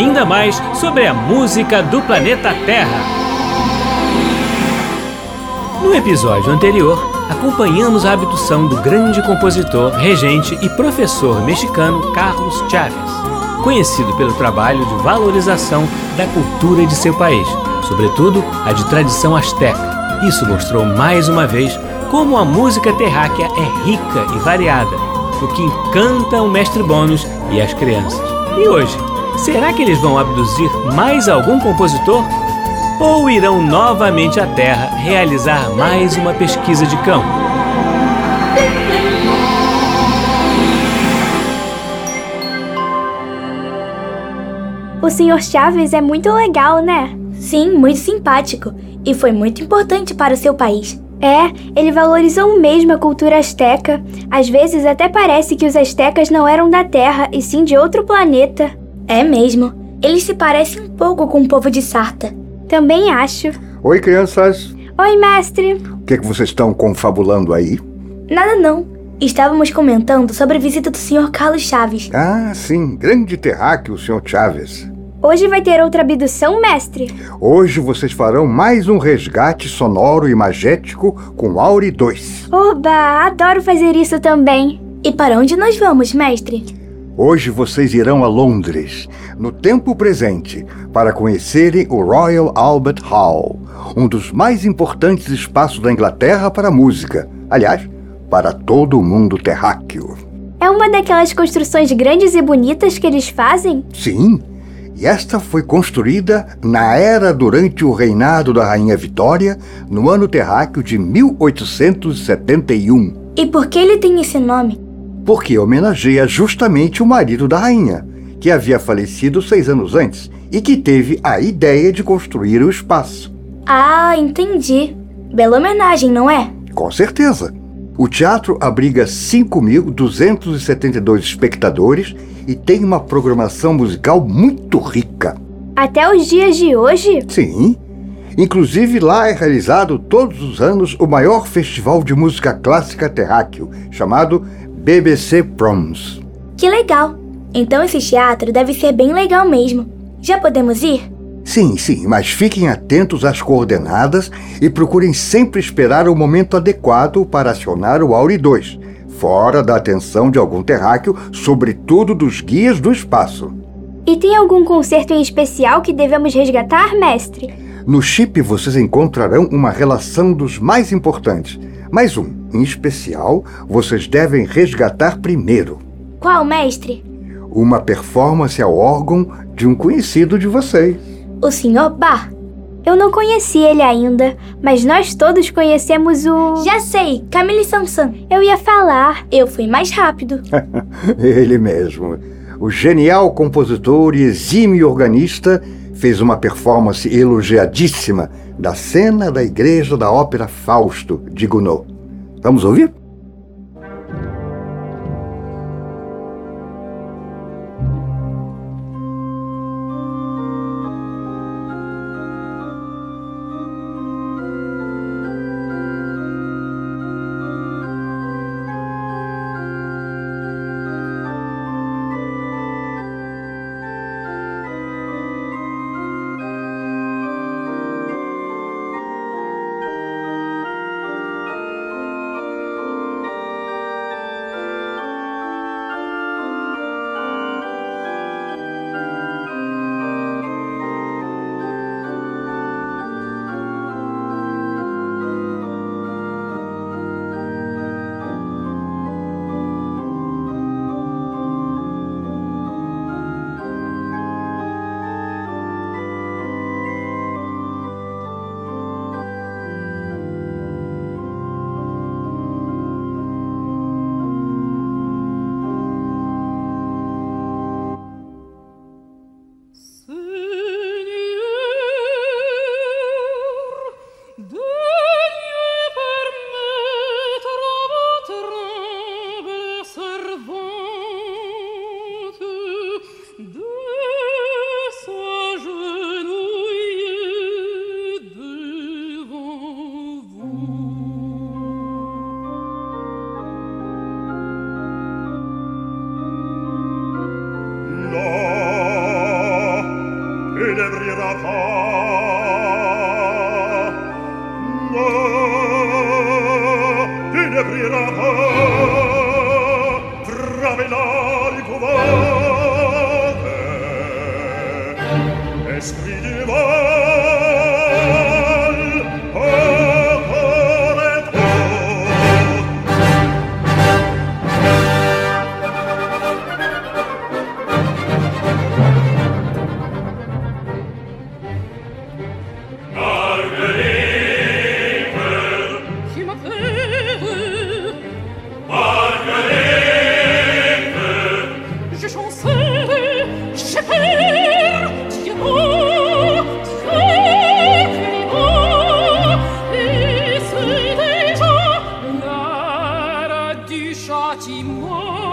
ainda mais sobre a música do planeta Terra. No episódio anterior, acompanhamos a abdução do grande compositor, regente e professor mexicano Carlos Chávez, conhecido pelo trabalho de valorização da cultura de seu país, sobretudo a de tradição asteca. Isso mostrou mais uma vez como a música terráquea é rica e variada, o que encanta o mestre Bônus e as crianças. E hoje, será que eles vão abduzir mais algum compositor? Ou irão novamente à Terra realizar mais uma pesquisa de campo? O Sr. Chaves é muito legal, né? Sim, muito simpático. E foi muito importante para o seu país. É, ele valorizou mesmo a cultura asteca. Às vezes até parece que os astecas não eram da Terra e sim de outro planeta. É mesmo. Eles se parecem um pouco com o povo de Sarta. Também acho. Oi, crianças. Oi, mestre. O que, é que vocês estão confabulando aí? Nada não. Estávamos comentando sobre a visita do Sr. Carlos Chaves. Ah, sim. Grande terráqueo, Sr. Chaves. Hoje vai ter outra abdução, mestre? Hoje vocês farão mais um resgate sonoro e magético com Auri 2. Oba, adoro fazer isso também. E para onde nós vamos, mestre? Hoje vocês irão a Londres, no tempo presente, para conhecerem o Royal Albert Hall, um dos mais importantes espaços da Inglaterra para a música. Aliás, para todo o mundo terráqueo. É uma daquelas construções grandes e bonitas que eles fazem? Sim, e esta foi construída na era durante o reinado da Rainha Vitória, no ano terráqueo de 1871. E por que ele tem esse nome? Porque homenageia justamente o marido da rainha, que havia falecido seis anos antes e que teve a ideia de construir o espaço. Ah, entendi. Bela homenagem, não é? Com certeza. O teatro abriga 5.272 espectadores e tem uma programação musical muito rica. Até os dias de hoje? Sim. Inclusive, lá é realizado todos os anos o maior festival de música clássica terráqueo, chamado BBC Proms. Que legal! Então esse teatro deve ser bem legal mesmo. Já podemos ir? Sim, sim, mas fiquem atentos às coordenadas e procurem sempre esperar o momento adequado para acionar o Auri 2, fora da atenção de algum terráqueo, sobretudo dos guias do espaço. E tem algum concerto em especial que devemos resgatar, mestre? No chip vocês encontrarão uma relação dos mais importantes, mas um, em especial, vocês devem resgatar primeiro. Qual, mestre? Uma performance ao órgão de um conhecido de vocês. O Sr. Bar. Eu não conheci ele ainda, mas nós todos conhecemos o. Já sei, Camille Sansan. Eu ia falar. Eu fui mais rápido. ele mesmo. O genial compositor e exímio organista fez uma performance elogiadíssima da cena da igreja da ópera Fausto de Gounod. Vamos ouvir? 驱刷寂寞。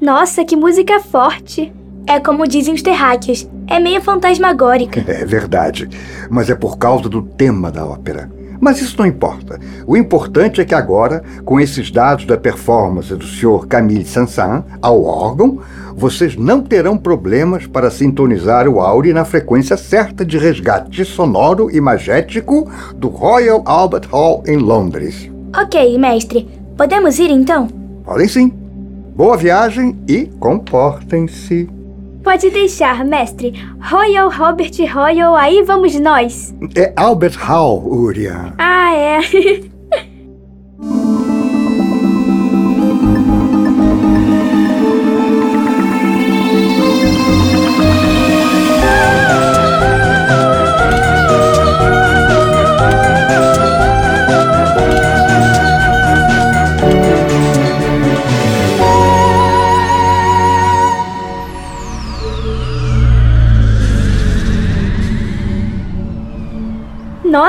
Nossa, que música forte! É como dizem os terráqueos, é meio fantasmagórica. É verdade, mas é por causa do tema da ópera. Mas isso não importa. O importante é que agora, com esses dados da performance do Sr. Camille Sansan ao órgão, vocês não terão problemas para sintonizar o áudio na frequência certa de resgate sonoro e magético do Royal Albert Hall em Londres. Ok, mestre. Podemos ir então? Podem sim. Boa viagem e comportem-se. Pode deixar, mestre. Royal Robert Royal, aí vamos nós. É Albert Hall, Uriah. Ah, é.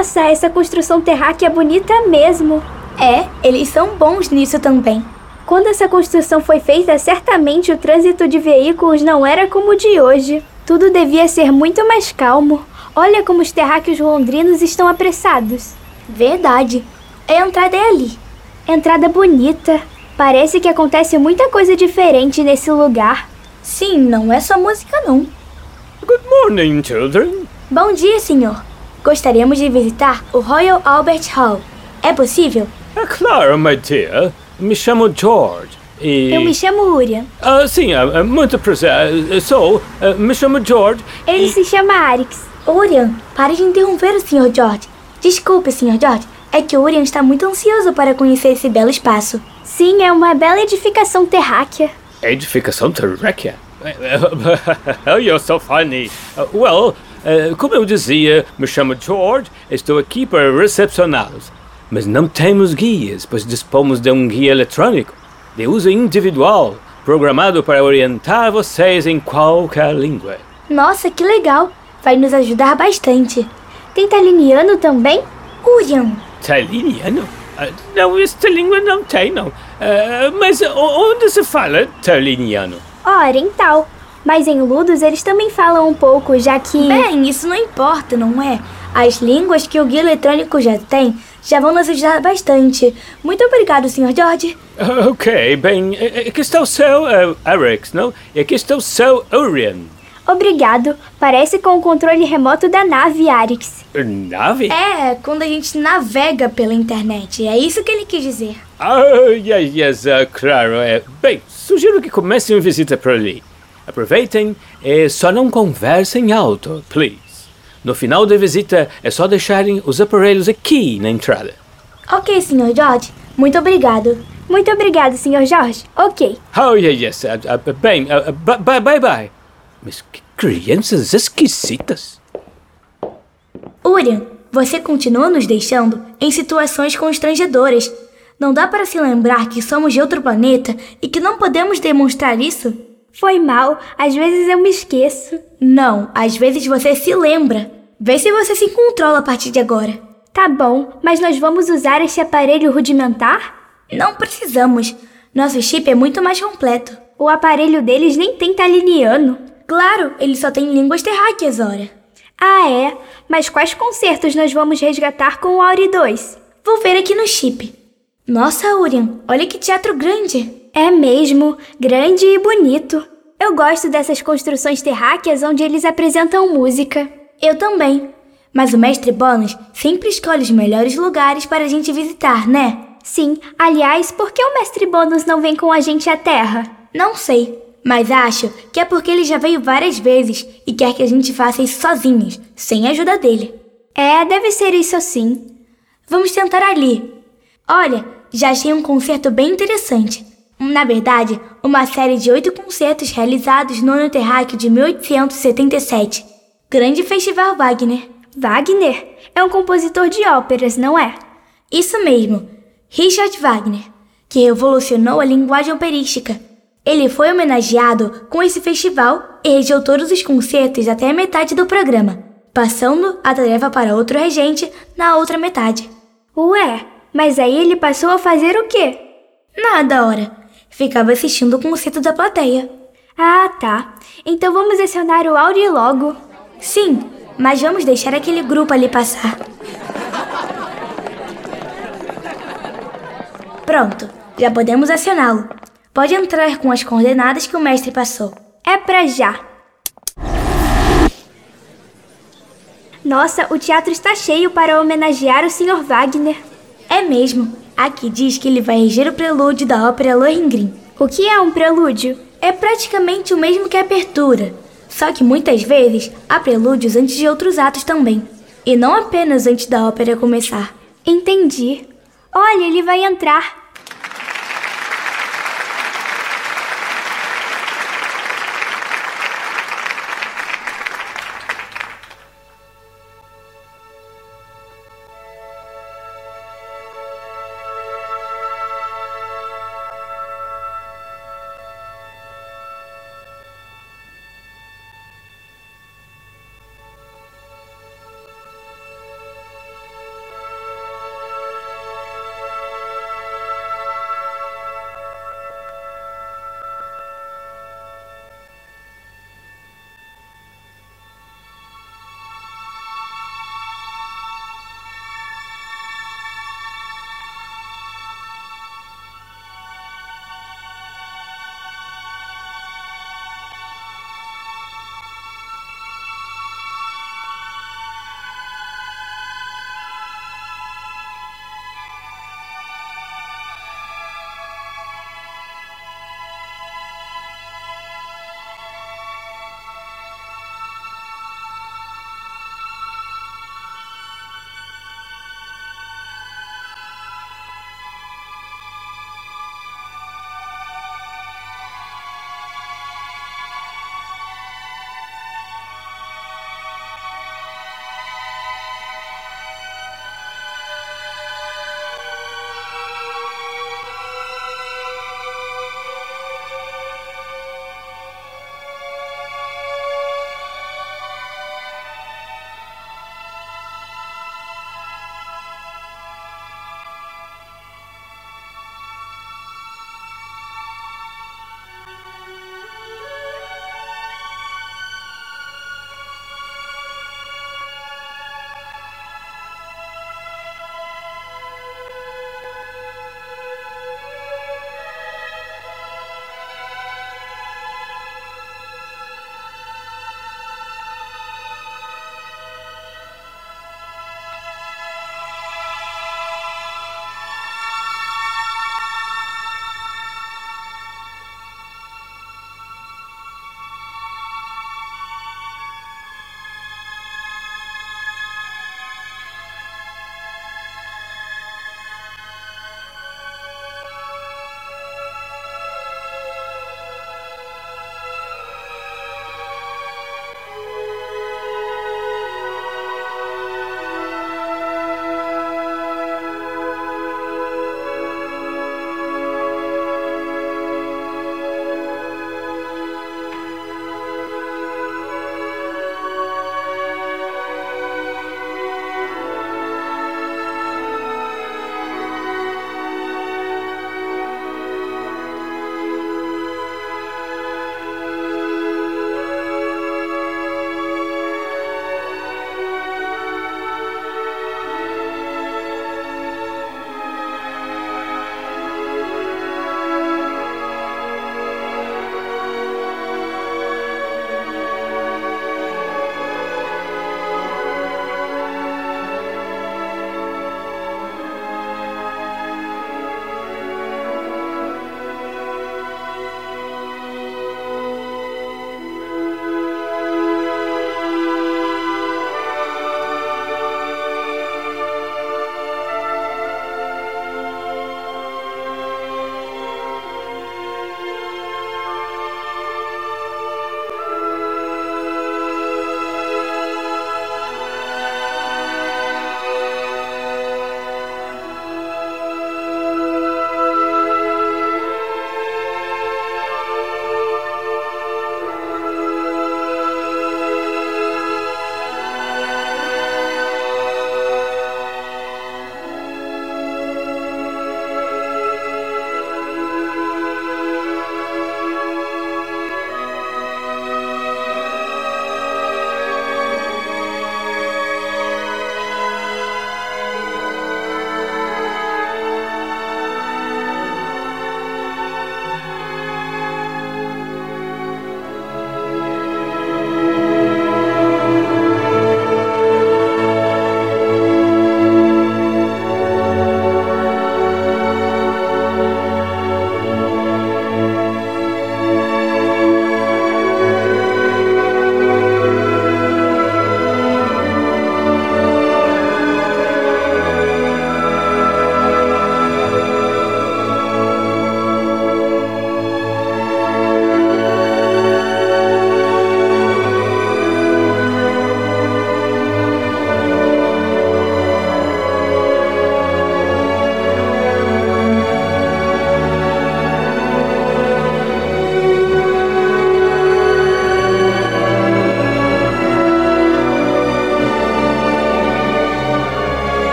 Nossa, essa construção terráquea é bonita mesmo. É, eles são bons nisso também. Quando essa construção foi feita, certamente o trânsito de veículos não era como o de hoje. Tudo devia ser muito mais calmo. Olha como os terráqueos londrinos estão apressados. Verdade. A entrada é ali. Entrada bonita. Parece que acontece muita coisa diferente nesse lugar. Sim, não é só música não. Good morning, children. Bom dia, senhor. Gostaríamos de visitar o Royal Albert Hall. É possível? É claro, my dear. Me chamo George. E... Eu me chamo Urian. Ah, sim, uh, muito prazer. Uh, sou. Me chamo George. Ele e... se chama Arix. Urian, pare de interromper o Sr. George. Desculpe, Sr. George. É que Urian está muito ansioso para conhecer esse belo espaço. Sim, é uma bela edificação terráquea. Edificação terráquea? oh, you're so funny. well, Uh, como eu dizia, me chamo George, estou aqui para recepcioná-los. Mas não temos guias, pois dispomos de um guia eletrônico, de uso individual, programado para orientar vocês em qualquer língua. Nossa, que legal! Vai nos ajudar bastante. Tem taliniano também? Urian, Taliniano? Ah, não, esta língua não tem, não. Ah, mas onde se fala taliniano? Oriental. Mas em Ludos eles também falam um pouco, já que. Bem, isso não importa, não é? As línguas que o guia eletrônico já tem já vão nos ajudar bastante. Muito obrigado, Sr. George. Ah, ok, bem, eh, aqui está o seu uh, Arix, não? E aqui está o seu Orion. Obrigado. Parece com o controle remoto da nave Arix. Nave? É, quando a gente navega pela internet. É isso que ele quis dizer. Ah, yes, yes, ah, claro. É. Bem, sugiro que comecem a visita por ali. Aproveitem e só não conversem alto, please. No final da visita é só deixarem os aparelhos aqui na entrada. Ok, Sr. George. Muito obrigado. Muito obrigado, Sr. Jorge. Ok. Oh, yes, yes. ah, ah, bem, ah, bye, bye, bye, bye. Mas que crianças esquisitas. Urian, você continua nos deixando em situações constrangedoras. Não dá para se lembrar que somos de outro planeta e que não podemos demonstrar isso? Foi mal. Às vezes eu me esqueço. Não, às vezes você se lembra. Vê se você se controla a partir de agora. Tá bom, mas nós vamos usar esse aparelho rudimentar? Não precisamos. Nosso chip é muito mais completo. O aparelho deles nem tem taliniano. Claro, ele só tem línguas terráqueas, ora. Ah, é? Mas quais concertos nós vamos resgatar com o Auri 2? Vou ver aqui no chip. Nossa, Urian, olha que teatro grande. É mesmo, grande e bonito. Eu gosto dessas construções terráqueas onde eles apresentam música. Eu também. Mas o mestre Bônus sempre escolhe os melhores lugares para a gente visitar, né? Sim, aliás, por que o mestre Bônus não vem com a gente à Terra? Não sei, mas acho que é porque ele já veio várias vezes e quer que a gente faça isso sozinhos, sem a ajuda dele. É, deve ser isso sim. Vamos tentar ali. Olha, já achei um concerto bem interessante. Na verdade, uma série de oito concertos realizados no ano terráqueo de 1877. Grande Festival Wagner. Wagner é um compositor de óperas, não é? Isso mesmo, Richard Wagner, que revolucionou a linguagem operística. Ele foi homenageado com esse festival e regeu todos os concertos até a metade do programa, passando a tarefa para outro regente na outra metade. Ué, mas aí ele passou a fazer o quê? Nada, ora. Ficava assistindo o concerto da plateia. Ah, tá. Então vamos acionar o Auri logo. Sim, mas vamos deixar aquele grupo ali passar. Pronto, já podemos acioná-lo. Pode entrar com as coordenadas que o mestre passou. É pra já. Nossa, o teatro está cheio para homenagear o Sr. Wagner. É mesmo. Aqui diz que ele vai reger o prelúdio da ópera Lohengrin. O que é um prelúdio? É praticamente o mesmo que a abertura, só que muitas vezes há prelúdios antes de outros atos também, e não apenas antes da ópera começar. Entendi. Olha, ele vai entrar.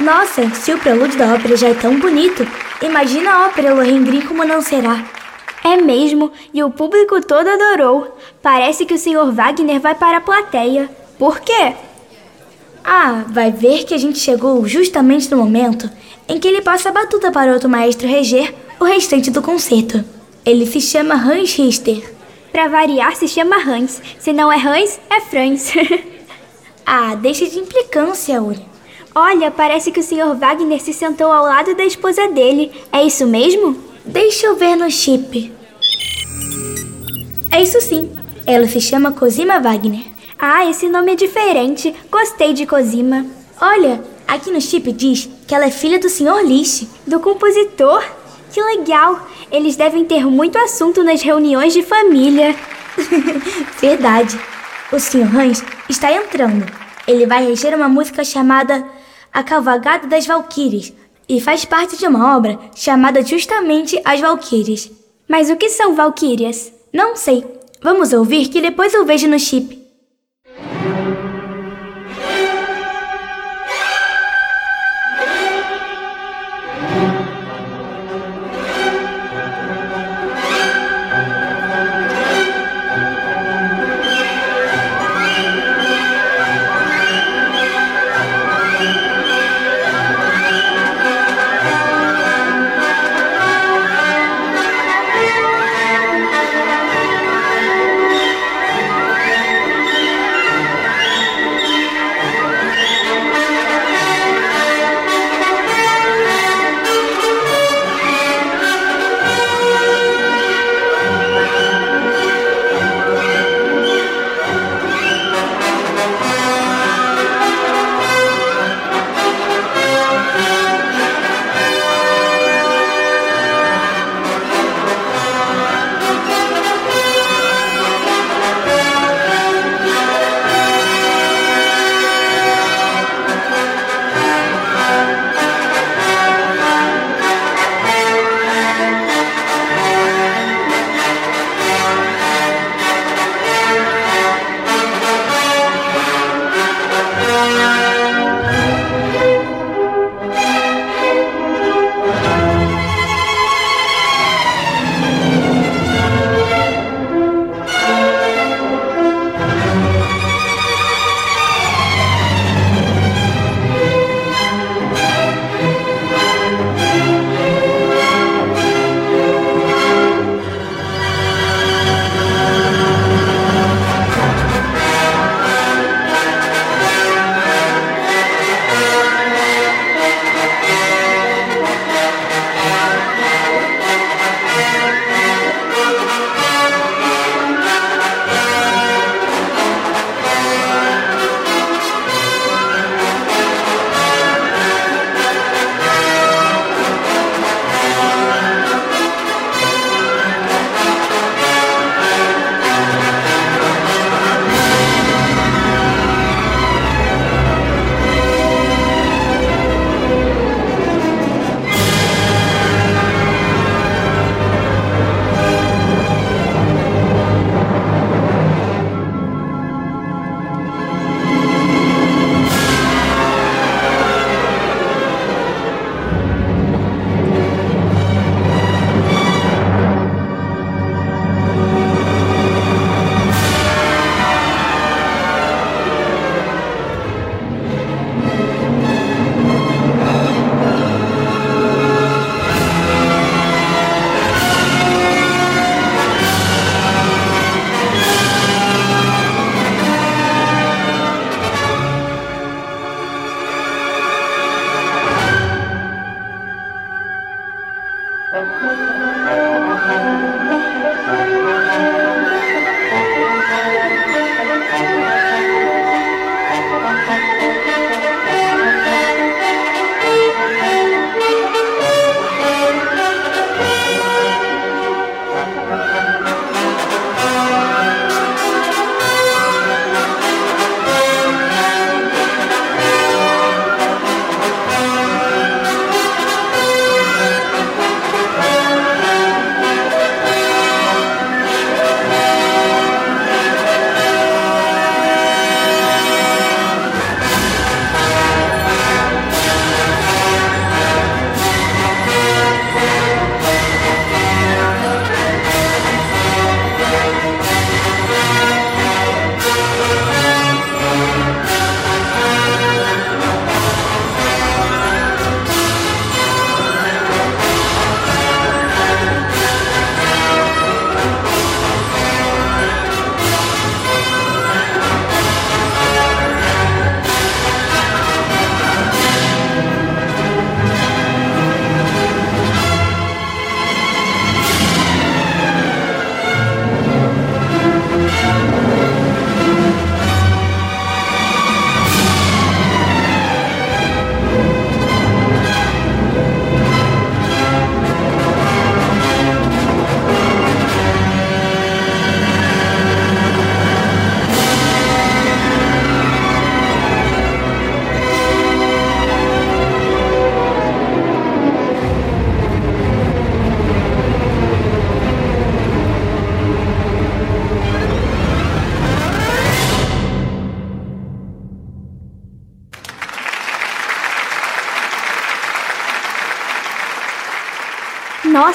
Nossa, se o prelúdio da ópera já é tão bonito, imagina a ópera Lohengrin como não será. É mesmo, e o público todo adorou. Parece que o Sr. Wagner vai para a plateia. Por quê? Ah, vai ver que a gente chegou justamente no momento em que ele passa a batuta para outro maestro reger o restante do concerto. Ele se chama Hans Richter. Para variar, se chama Hans. Se não é Hans, é Franz. ah, deixa de implicância, Uri. Olha, parece que o Sr. Wagner se sentou ao lado da esposa dele. É isso mesmo? Deixa eu ver no chip. É isso sim. Ela se chama Cosima Wagner. Ah, esse nome é diferente. Gostei de Cosima. Olha, aqui no chip diz que ela é filha do Sr. Lish. Do compositor? Que legal! Eles devem ter muito assunto nas reuniões de família. Verdade. O Sr. Hans está entrando. Ele vai reger uma música chamada A Cavalgada das Valquírias e faz parte de uma obra chamada justamente As Valquírias. Mas o que são valquírias? Não sei. Vamos ouvir que depois eu vejo no chip.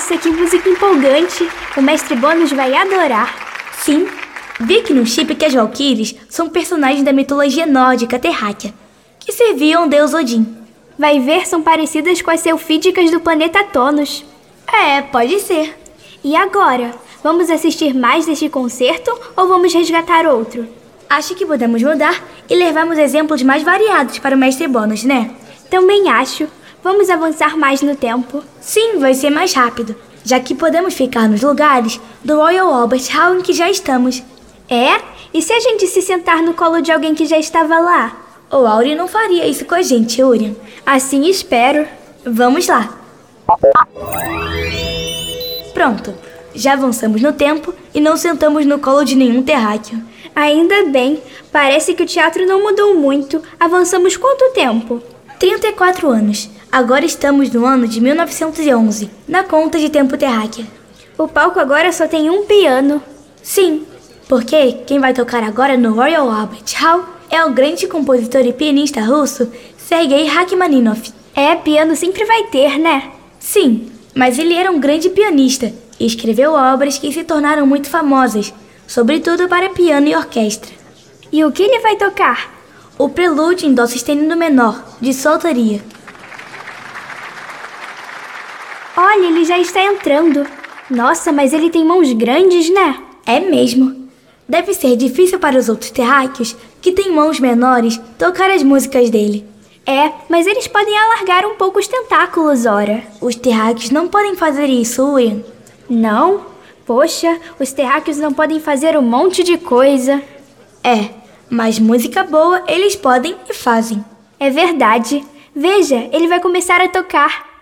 Nossa, que música empolgante! O mestre Bônus vai adorar. Sim, vi aqui no chip que as Valkyries são personagens da mitologia nórdica terráquea, que serviam ao deus Odin. Vai ver, são parecidas com as selfídicas do planeta Tonos. É, pode ser. E agora? Vamos assistir mais deste concerto ou vamos resgatar outro? Acho que podemos mudar e levarmos exemplos mais variados para o mestre Bônus, né? Também acho. Vamos avançar mais no tempo. Sim, vai ser mais rápido, já que podemos ficar nos lugares do Royal Albert Hall em que já estamos. É? E se a gente se sentar no colo de alguém que já estava lá? O Auri não faria isso com a gente, Urian. Assim espero. Vamos lá. Pronto. Já avançamos no tempo e não sentamos no colo de nenhum terráqueo. Ainda bem. Parece que o teatro não mudou muito. Avançamos quanto tempo? 34 anos. Agora estamos no ano de 1911, na conta de tempo terráquea. O palco agora só tem um piano. Sim, porque quem vai tocar agora no Royal Albert Hall é o grande compositor e pianista russo Sergei Rachmaninoff. É, piano sempre vai ter, né? Sim, mas ele era um grande pianista e escreveu obras que se tornaram muito famosas, sobretudo para piano e orquestra. E o que ele vai tocar? O Prelúdio em Dó sustenido menor, de sua Olha, ele já está entrando. Nossa, mas ele tem mãos grandes, né? É mesmo. Deve ser difícil para os outros terráqueos, que têm mãos menores, tocar as músicas dele. É, mas eles podem alargar um pouco os tentáculos, ora. Os terráqueos não podem fazer isso, Ian. Não? Poxa, os terráqueos não podem fazer um monte de coisa. É, mas música boa eles podem e fazem. É verdade. Veja, ele vai começar a tocar.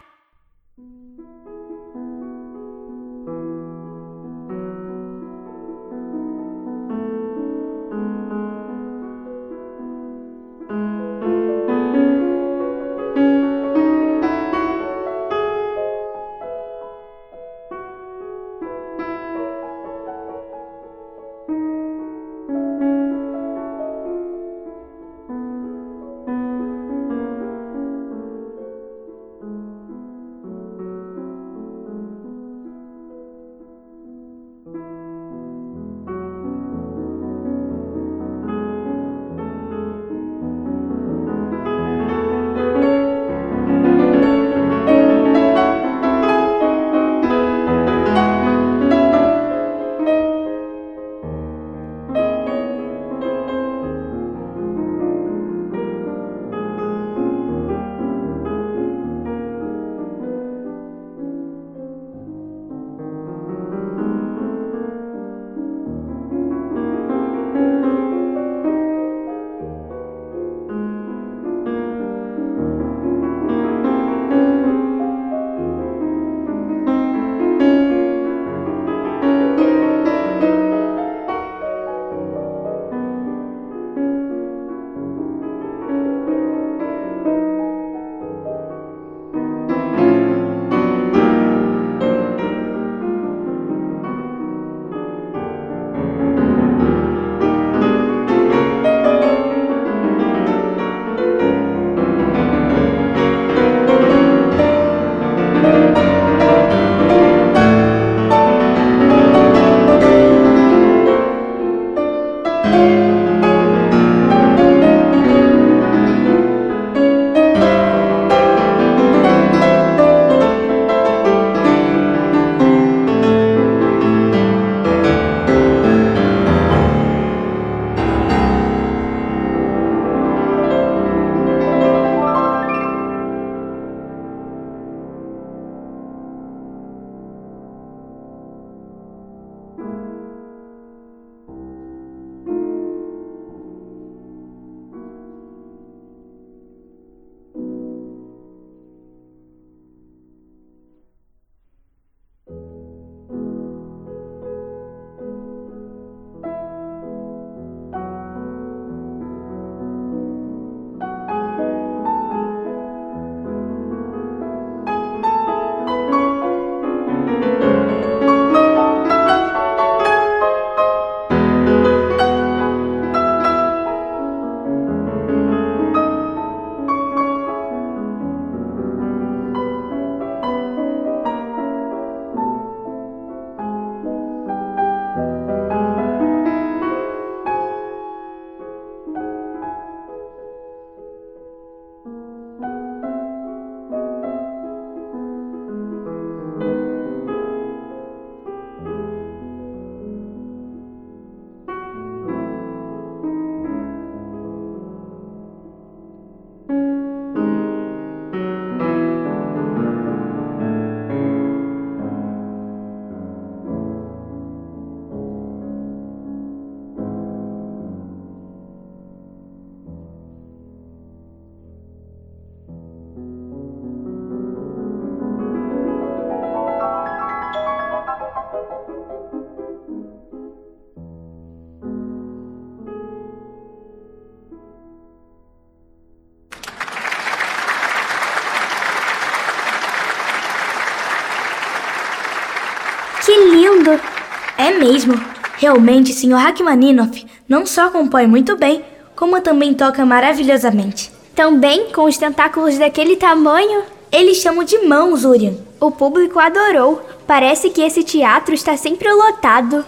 Mesmo. Realmente, Sr. Rachmaninoff não só compõe muito bem, como também toca maravilhosamente. Também com os tentáculos daquele tamanho. Eles chamam de mãos, Urian. O público adorou. Parece que esse teatro está sempre lotado.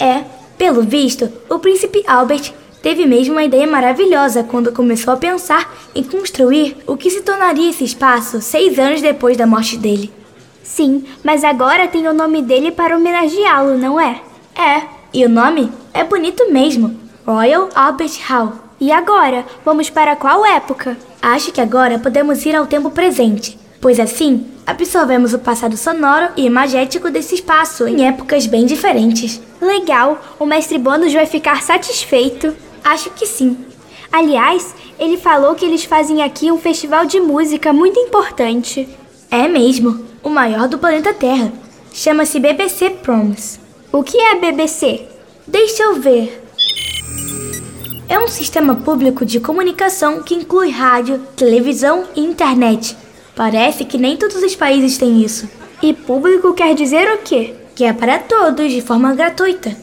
É, pelo visto, o príncipe Albert teve mesmo uma ideia maravilhosa quando começou a pensar em construir o que se tornaria esse espaço seis anos depois da morte dele. Sim, mas agora tem o nome dele para homenageá-lo, não é? É, e o nome é bonito mesmo: Royal Albert Hall. E agora, vamos para qual época? Acho que agora podemos ir ao tempo presente, pois assim absorvemos o passado sonoro e imagético desse espaço em épocas bem diferentes. Legal, o mestre Bônus vai ficar satisfeito. Acho que sim. Aliás, ele falou que eles fazem aqui um festival de música muito importante. É mesmo, o maior do planeta Terra. Chama-se BBC Proms. O que é BBC? Deixa eu ver. É um sistema público de comunicação que inclui rádio, televisão e internet. Parece que nem todos os países têm isso. E público quer dizer o quê? Que é para todos, de forma gratuita.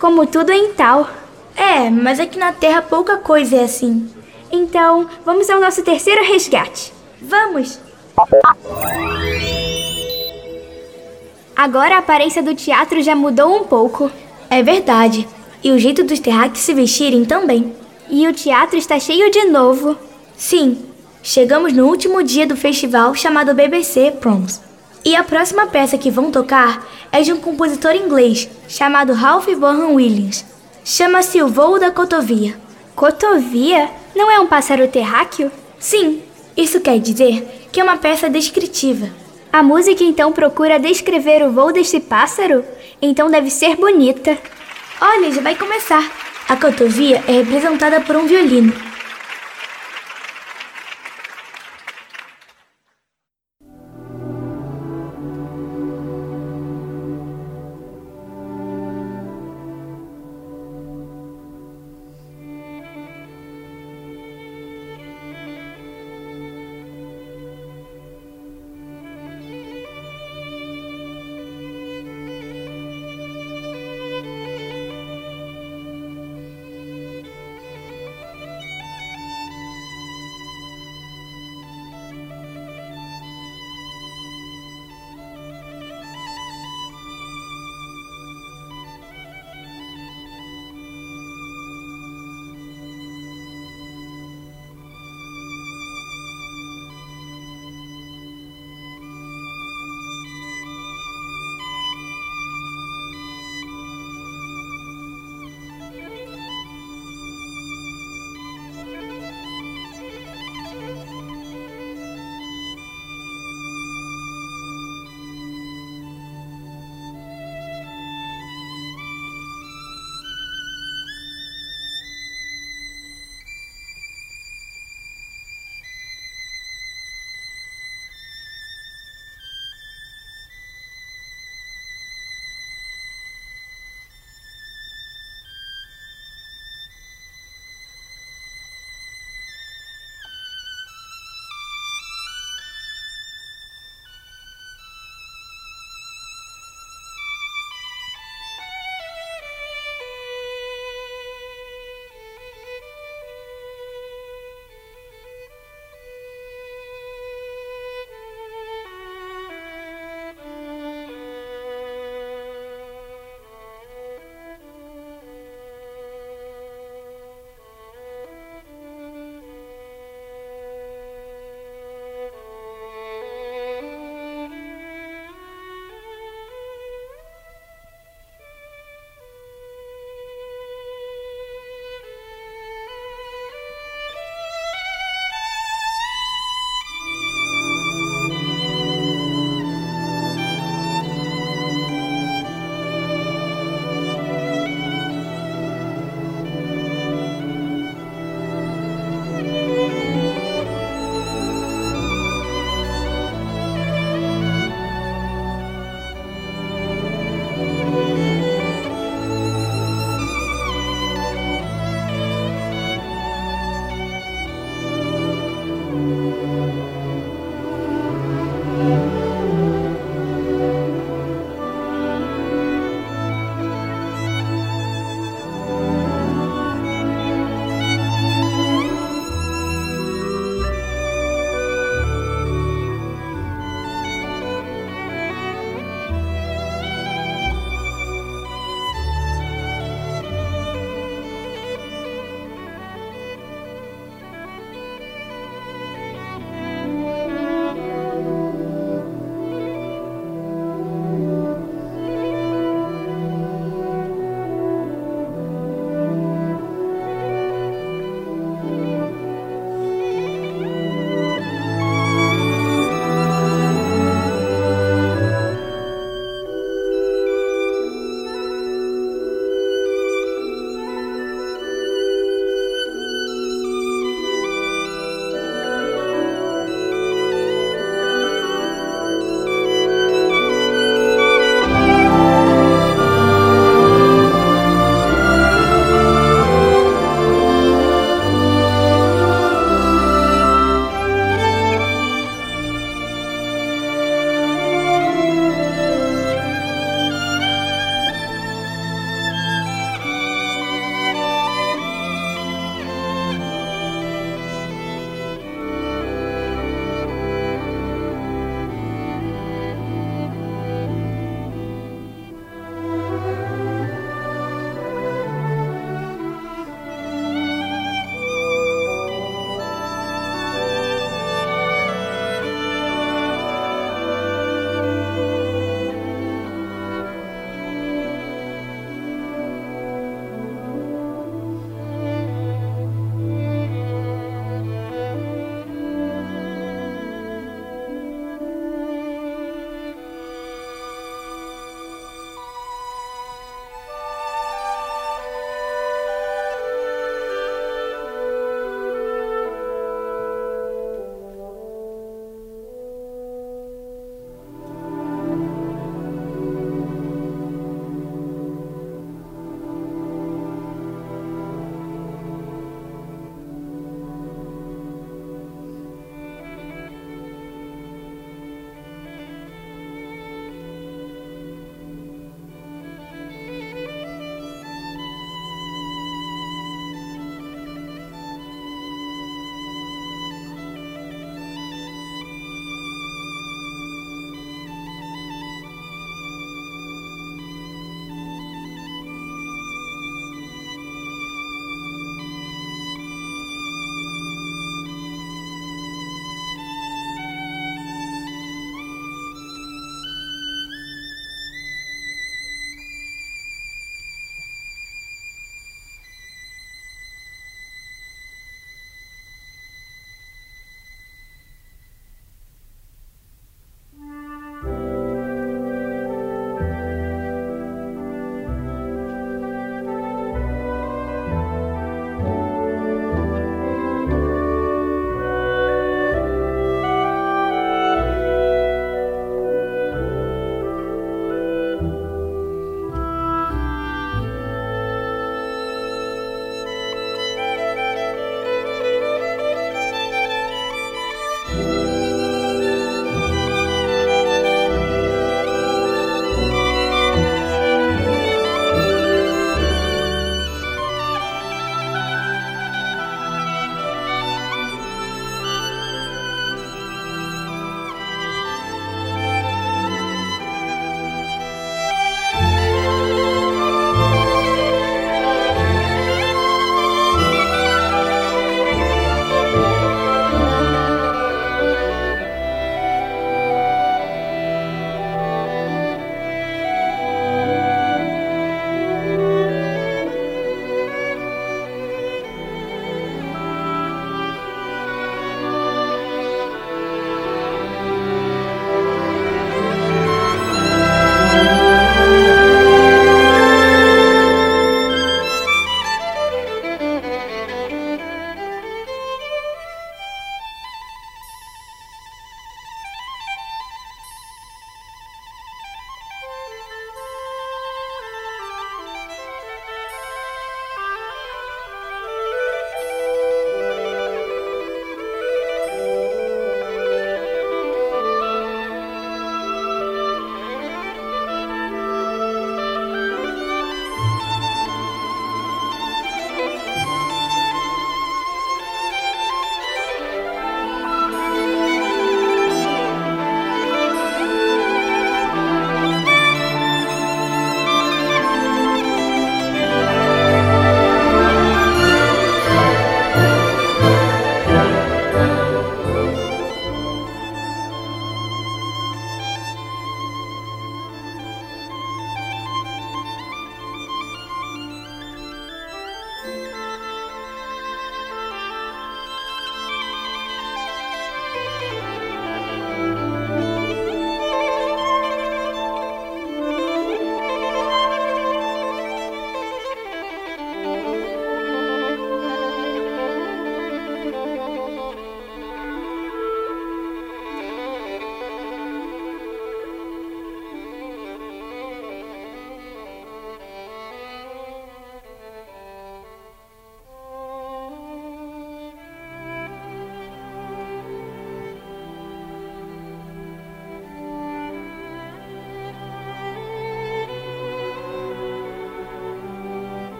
Como tudo em tal. É, mas aqui na Terra pouca coisa é assim. Então, vamos ao nosso terceiro resgate. Vamos! Agora a aparência do teatro já mudou um pouco. É verdade. E o jeito dos terráqueos se vestirem também. E o teatro está cheio de novo. Sim, chegamos no último dia do festival chamado BBC Proms. E a próxima peça que vão tocar é de um compositor inglês chamado Ralph Vaughan Williams. Chama-se O Voo da Cotovia. Cotovia? Não é um pássaro terráqueo? Sim, isso quer dizer que é uma peça descritiva. A música então procura descrever o voo deste pássaro? Então deve ser bonita. Olha, já vai começar. A cotovia é representada por um violino.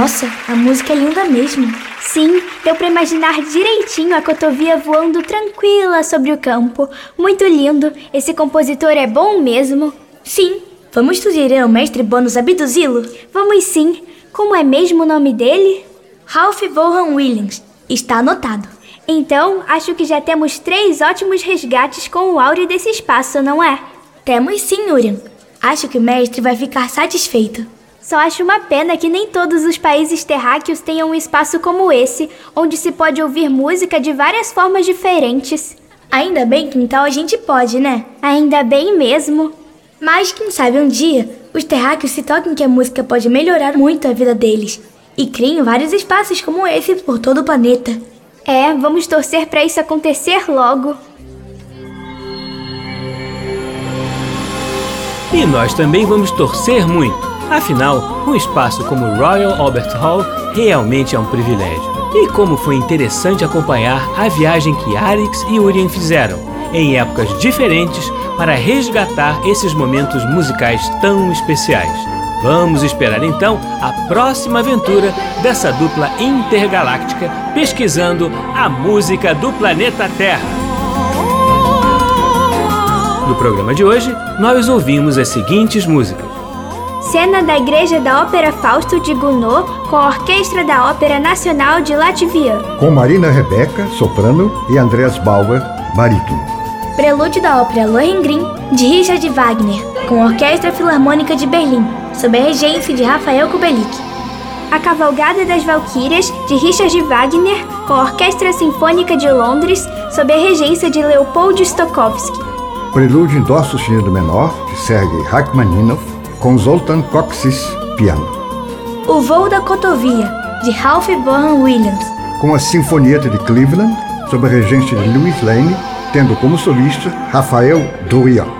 Nossa, a música é linda mesmo. Sim, deu para imaginar direitinho a cotovia voando tranquila sobre o campo. Muito lindo. Esse compositor é bom mesmo. Sim, vamos sugerir ao mestre Bônus abduzi-lo? Vamos sim. Como é mesmo o nome dele? Ralph Vaughan Williams. Está anotado. Então, acho que já temos três ótimos resgates com o áureo desse espaço, não é? Temos sim, Urian. Acho que o mestre vai ficar satisfeito. Só acho uma pena que nem todos os países terráqueos tenham um espaço como esse, onde se pode ouvir música de várias formas diferentes. Ainda bem que então a gente pode, né? Ainda bem mesmo. Mas quem sabe um dia os terráqueos se toquem que a música pode melhorar muito a vida deles e criem vários espaços como esse por todo o planeta. É, vamos torcer para isso acontecer logo. E nós também vamos torcer muito. Afinal, um espaço como o Royal Albert Hall realmente é um privilégio. E como foi interessante acompanhar a viagem que Arix e Urien fizeram, em épocas diferentes, para resgatar esses momentos musicais tão especiais. Vamos esperar então a próxima aventura dessa dupla intergaláctica pesquisando a música do planeta Terra. No programa de hoje, nós ouvimos as seguintes músicas: Cena da Igreja da Ópera Fausto de Gounod com a Orquestra da Ópera Nacional de Latvia. Com Marina Rebeca, soprano, e Andreas Bauer, barítono. Prelúdio da Ópera Lohengrin, de Richard Wagner, com a Orquestra Filarmônica de Berlim, sob a regência de Rafael Kubelik. A Cavalgada das Valquírias, de Richard Wagner, com a Orquestra Sinfônica de Londres, sob a regência de Leopold Stokowski. Prelúdio em Dó sustenido menor, de Sergei Rachmaninoff, com Zoltan Koksis, piano. O Voo da Cotovia, de Ralph Vaughan Williams. Com a Sinfonieta de Cleveland, sob a regência de Louis Lane, tendo como solista Rafael Dorian.